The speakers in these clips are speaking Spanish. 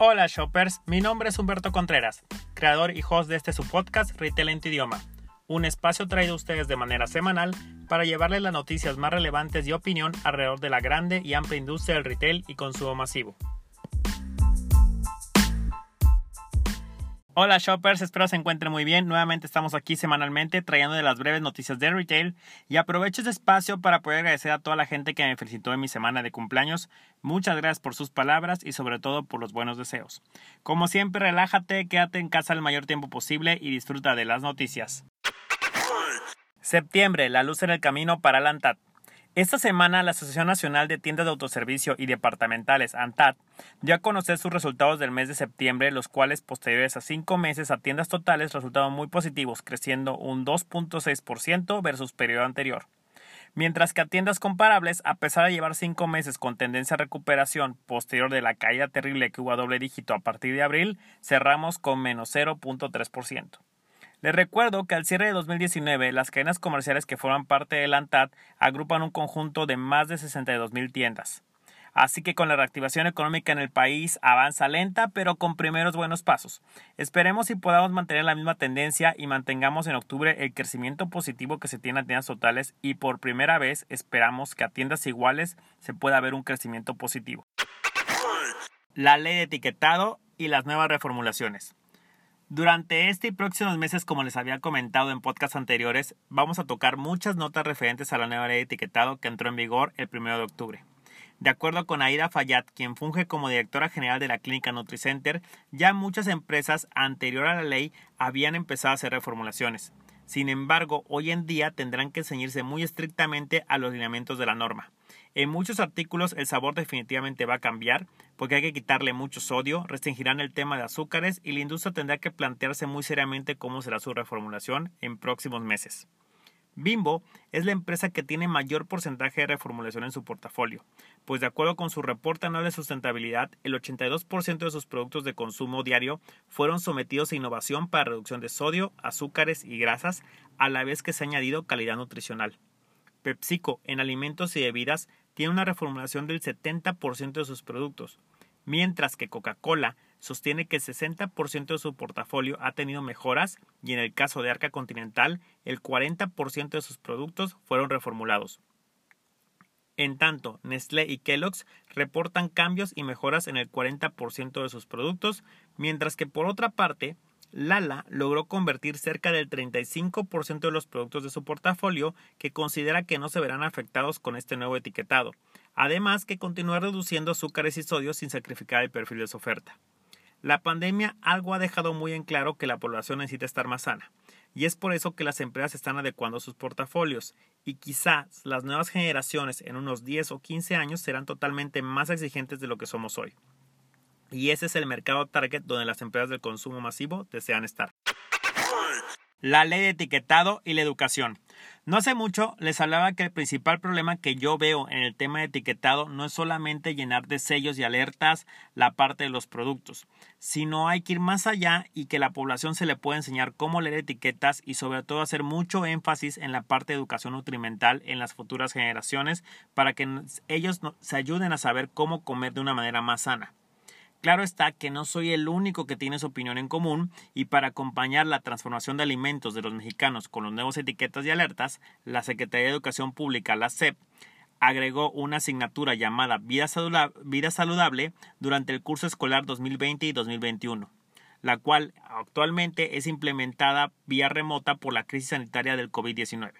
Hola shoppers, mi nombre es Humberto Contreras, creador y host de este su podcast Retail en tu idioma, un espacio traído a ustedes de manera semanal para llevarles las noticias más relevantes y opinión alrededor de la grande y amplia industria del retail y consumo masivo. Hola shoppers, espero se encuentren muy bien. Nuevamente estamos aquí semanalmente trayendo de las breves noticias de retail y aprovecho este espacio para poder agradecer a toda la gente que me felicitó en mi semana de cumpleaños. Muchas gracias por sus palabras y sobre todo por los buenos deseos. Como siempre, relájate, quédate en casa el mayor tiempo posible y disfruta de las noticias. Septiembre, la luz en el camino para la ANTAD. Esta semana, la Asociación Nacional de Tiendas de Autoservicio y Departamentales, ANTAD, dio a conocer sus resultados del mes de septiembre, los cuales, posteriores a cinco meses a tiendas totales, resultaron muy positivos, creciendo un 2.6% versus periodo anterior. Mientras que a tiendas comparables, a pesar de llevar cinco meses con tendencia a recuperación posterior de la caída terrible que hubo a doble dígito a partir de abril, cerramos con menos 0.3%. Les recuerdo que al cierre de 2019, las cadenas comerciales que forman parte del ANTAD agrupan un conjunto de más de 62 mil tiendas. Así que con la reactivación económica en el país avanza lenta, pero con primeros buenos pasos. Esperemos si podamos mantener la misma tendencia y mantengamos en octubre el crecimiento positivo que se tiene a tiendas totales y por primera vez esperamos que a tiendas iguales se pueda ver un crecimiento positivo. La ley de etiquetado y las nuevas reformulaciones. Durante este y próximos meses, como les había comentado en podcasts anteriores, vamos a tocar muchas notas referentes a la nueva ley de etiquetado que entró en vigor el 1 de octubre. De acuerdo con Aida Fayad, quien funge como directora general de la clínica NutriCenter, ya muchas empresas anterior a la ley habían empezado a hacer reformulaciones. Sin embargo, hoy en día tendrán que ceñirse muy estrictamente a los lineamientos de la norma. En muchos artículos el sabor definitivamente va a cambiar porque hay que quitarle mucho sodio, restringirán el tema de azúcares y la industria tendrá que plantearse muy seriamente cómo será su reformulación en próximos meses. Bimbo es la empresa que tiene mayor porcentaje de reformulación en su portafolio, pues de acuerdo con su reporte anual de sustentabilidad, el 82% de sus productos de consumo diario fueron sometidos a innovación para reducción de sodio, azúcares y grasas, a la vez que se ha añadido calidad nutricional. PepsiCo en alimentos y bebidas tiene una reformulación del 70% de sus productos, mientras que Coca-Cola sostiene que el 60% de su portafolio ha tenido mejoras y en el caso de Arca Continental el 40% de sus productos fueron reformulados. En tanto, Nestlé y Kellogg's reportan cambios y mejoras en el 40% de sus productos, mientras que por otra parte, Lala logró convertir cerca del 35% de los productos de su portafolio que considera que no se verán afectados con este nuevo etiquetado, además que continúa reduciendo azúcares y sodio sin sacrificar el perfil de su oferta. La pandemia algo ha dejado muy en claro que la población necesita estar más sana, y es por eso que las empresas están adecuando sus portafolios, y quizás las nuevas generaciones en unos 10 o 15 años serán totalmente más exigentes de lo que somos hoy. Y ese es el mercado target donde las empresas del consumo masivo desean estar. La ley de etiquetado y la educación. No hace mucho les hablaba que el principal problema que yo veo en el tema de etiquetado no es solamente llenar de sellos y alertas la parte de los productos, sino hay que ir más allá y que la población se le pueda enseñar cómo leer etiquetas y sobre todo hacer mucho énfasis en la parte de educación nutrimental en las futuras generaciones para que ellos se ayuden a saber cómo comer de una manera más sana. Claro está que no soy el único que tiene su opinión en común y para acompañar la transformación de alimentos de los mexicanos con los nuevos etiquetas y alertas, la Secretaría de Educación Pública, la SEP, agregó una asignatura llamada Vida Saludable, durante el curso escolar 2020 y 2021, la cual actualmente es implementada vía remota por la crisis sanitaria del COVID-19.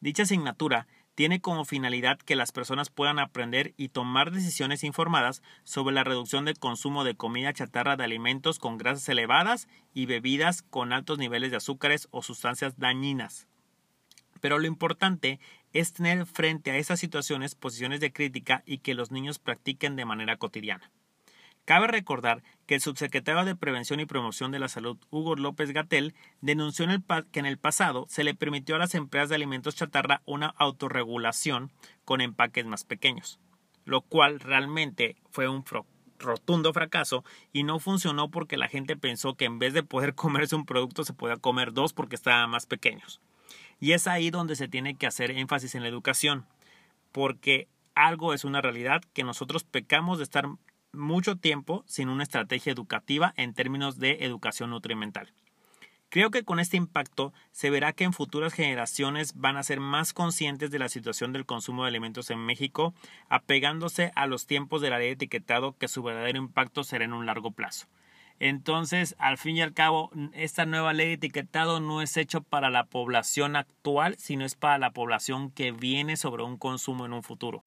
Dicha asignatura tiene como finalidad que las personas puedan aprender y tomar decisiones informadas sobre la reducción del consumo de comida chatarra de alimentos con grasas elevadas y bebidas con altos niveles de azúcares o sustancias dañinas. Pero lo importante es tener frente a esas situaciones posiciones de crítica y que los niños practiquen de manera cotidiana. Cabe recordar que el subsecretario de Prevención y Promoción de la Salud, Hugo López Gatel, denunció que en el pasado se le permitió a las empresas de alimentos chatarra una autorregulación con empaques más pequeños, lo cual realmente fue un rotundo fracaso y no funcionó porque la gente pensó que en vez de poder comerse un producto se podía comer dos porque estaban más pequeños. Y es ahí donde se tiene que hacer énfasis en la educación, porque algo es una realidad que nosotros pecamos de estar mucho tiempo sin una estrategia educativa en términos de educación nutrimental. Creo que con este impacto se verá que en futuras generaciones van a ser más conscientes de la situación del consumo de alimentos en México, apegándose a los tiempos de la ley de etiquetado que su verdadero impacto será en un largo plazo. Entonces, al fin y al cabo, esta nueva ley de etiquetado no es hecho para la población actual, sino es para la población que viene sobre un consumo en un futuro.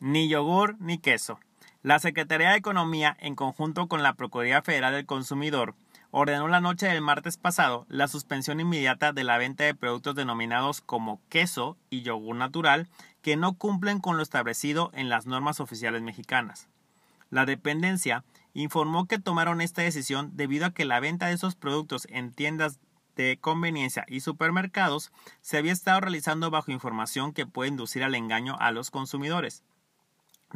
Ni yogur ni queso. La Secretaría de Economía, en conjunto con la Procuraduría Federal del Consumidor, ordenó la noche del martes pasado la suspensión inmediata de la venta de productos denominados como queso y yogur natural que no cumplen con lo establecido en las normas oficiales mexicanas. La dependencia informó que tomaron esta decisión debido a que la venta de esos productos en tiendas de conveniencia y supermercados se había estado realizando bajo información que puede inducir al engaño a los consumidores.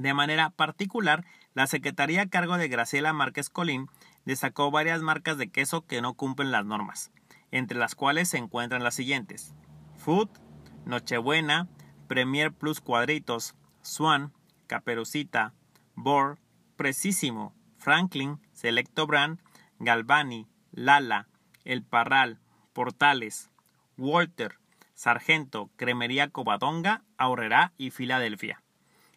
De manera particular, la Secretaría a cargo de Graciela Márquez Colín destacó varias marcas de queso que no cumplen las normas, entre las cuales se encuentran las siguientes: Food, Nochebuena, Premier Plus Cuadritos, Swan, Caperucita, Bor, Precisimo, Franklin, Selecto Brand, Galvani, Lala, El Parral, Portales, Walter, Sargento, Cremería Covadonga, Aurrera y Filadelfia.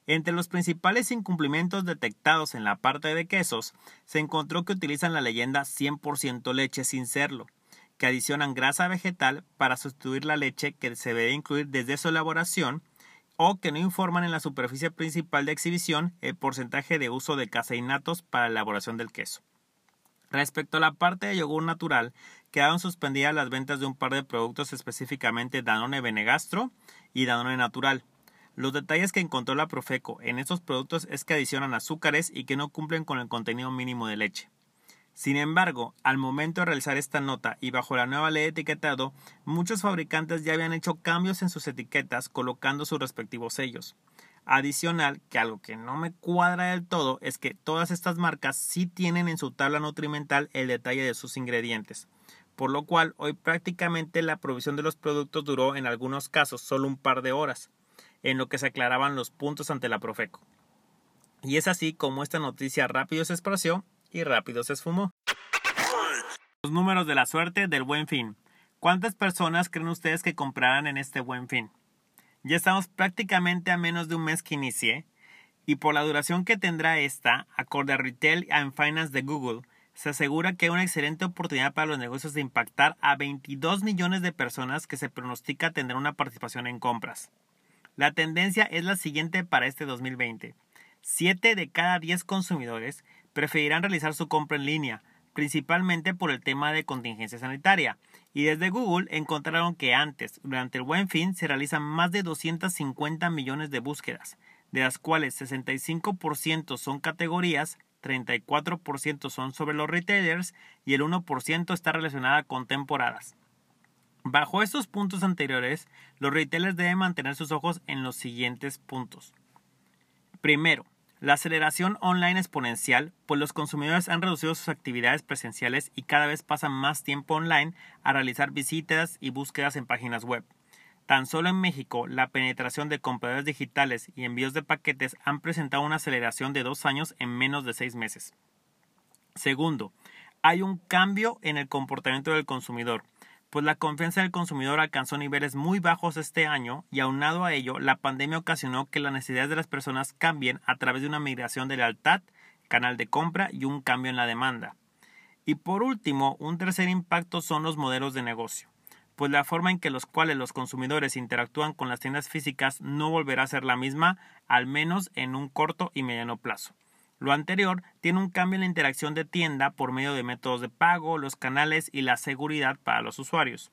Entre los principales incumplimientos detectados en la parte de quesos, se encontró que utilizan la leyenda 100% leche sin serlo, que adicionan grasa vegetal para sustituir la leche que se debe incluir desde su elaboración, o que no informan en la superficie principal de exhibición el porcentaje de uso de caseinatos para la elaboración del queso. Respecto a la parte de yogur natural, quedaron suspendidas las ventas de un par de productos específicamente Danone Benegastro y Danone Natural, los detalles que encontró la Profeco en estos productos es que adicionan azúcares y que no cumplen con el contenido mínimo de leche. Sin embargo, al momento de realizar esta nota y bajo la nueva ley de etiquetado, muchos fabricantes ya habían hecho cambios en sus etiquetas colocando sus respectivos sellos. Adicional, que algo que no me cuadra del todo es que todas estas marcas sí tienen en su tabla nutrimental el detalle de sus ingredientes, por lo cual hoy prácticamente la provisión de los productos duró en algunos casos solo un par de horas en lo que se aclaraban los puntos ante la Profeco. Y es así como esta noticia rápido se esparció y rápido se esfumó. Los números de la suerte del buen fin. ¿Cuántas personas creen ustedes que comprarán en este buen fin? Ya estamos prácticamente a menos de un mes que inicie, y por la duración que tendrá esta, acorde a Retail and Finance de Google, se asegura que hay una excelente oportunidad para los negocios de impactar a 22 millones de personas que se pronostica tener una participación en compras. La tendencia es la siguiente para este 2020. 7 de cada 10 consumidores preferirán realizar su compra en línea, principalmente por el tema de contingencia sanitaria. Y desde Google encontraron que antes, durante el buen fin, se realizan más de 250 millones de búsquedas, de las cuales 65% son categorías, 34% son sobre los retailers y el 1% está relacionada con temporadas. Bajo estos puntos anteriores, los retailers deben mantener sus ojos en los siguientes puntos. Primero, la aceleración online exponencial, pues los consumidores han reducido sus actividades presenciales y cada vez pasan más tiempo online a realizar visitas y búsquedas en páginas web. Tan solo en México, la penetración de compradores digitales y envíos de paquetes han presentado una aceleración de dos años en menos de seis meses. Segundo, hay un cambio en el comportamiento del consumidor pues la confianza del consumidor alcanzó niveles muy bajos este año y aunado a ello, la pandemia ocasionó que las necesidades de las personas cambien a través de una migración de lealtad, canal de compra y un cambio en la demanda. Y por último, un tercer impacto son los modelos de negocio, pues la forma en que los cuales los consumidores interactúan con las tiendas físicas no volverá a ser la misma, al menos en un corto y mediano plazo. Lo anterior tiene un cambio en la interacción de tienda por medio de métodos de pago, los canales y la seguridad para los usuarios.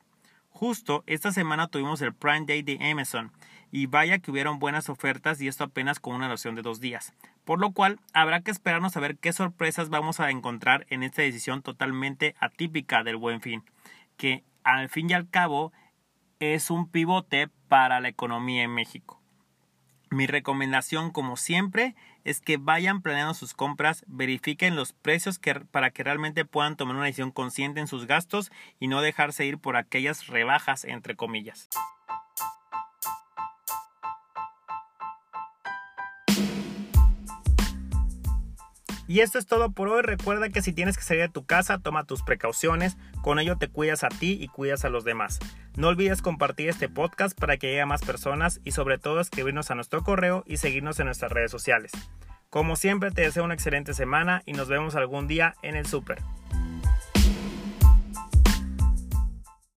Justo esta semana tuvimos el Prime Day de Amazon y vaya que hubieron buenas ofertas y esto apenas con una duración de dos días. Por lo cual habrá que esperarnos a ver qué sorpresas vamos a encontrar en esta decisión totalmente atípica del buen fin, que al fin y al cabo es un pivote para la economía en México. Mi recomendación, como siempre, es que vayan planeando sus compras, verifiquen los precios para que realmente puedan tomar una decisión consciente en sus gastos y no dejarse ir por aquellas rebajas, entre comillas. Y esto es todo por hoy. Recuerda que si tienes que salir de tu casa, toma tus precauciones. Con ello te cuidas a ti y cuidas a los demás. No olvides compartir este podcast para que llegue a más personas y sobre todo escribirnos a nuestro correo y seguirnos en nuestras redes sociales. Como siempre te deseo una excelente semana y nos vemos algún día en el súper.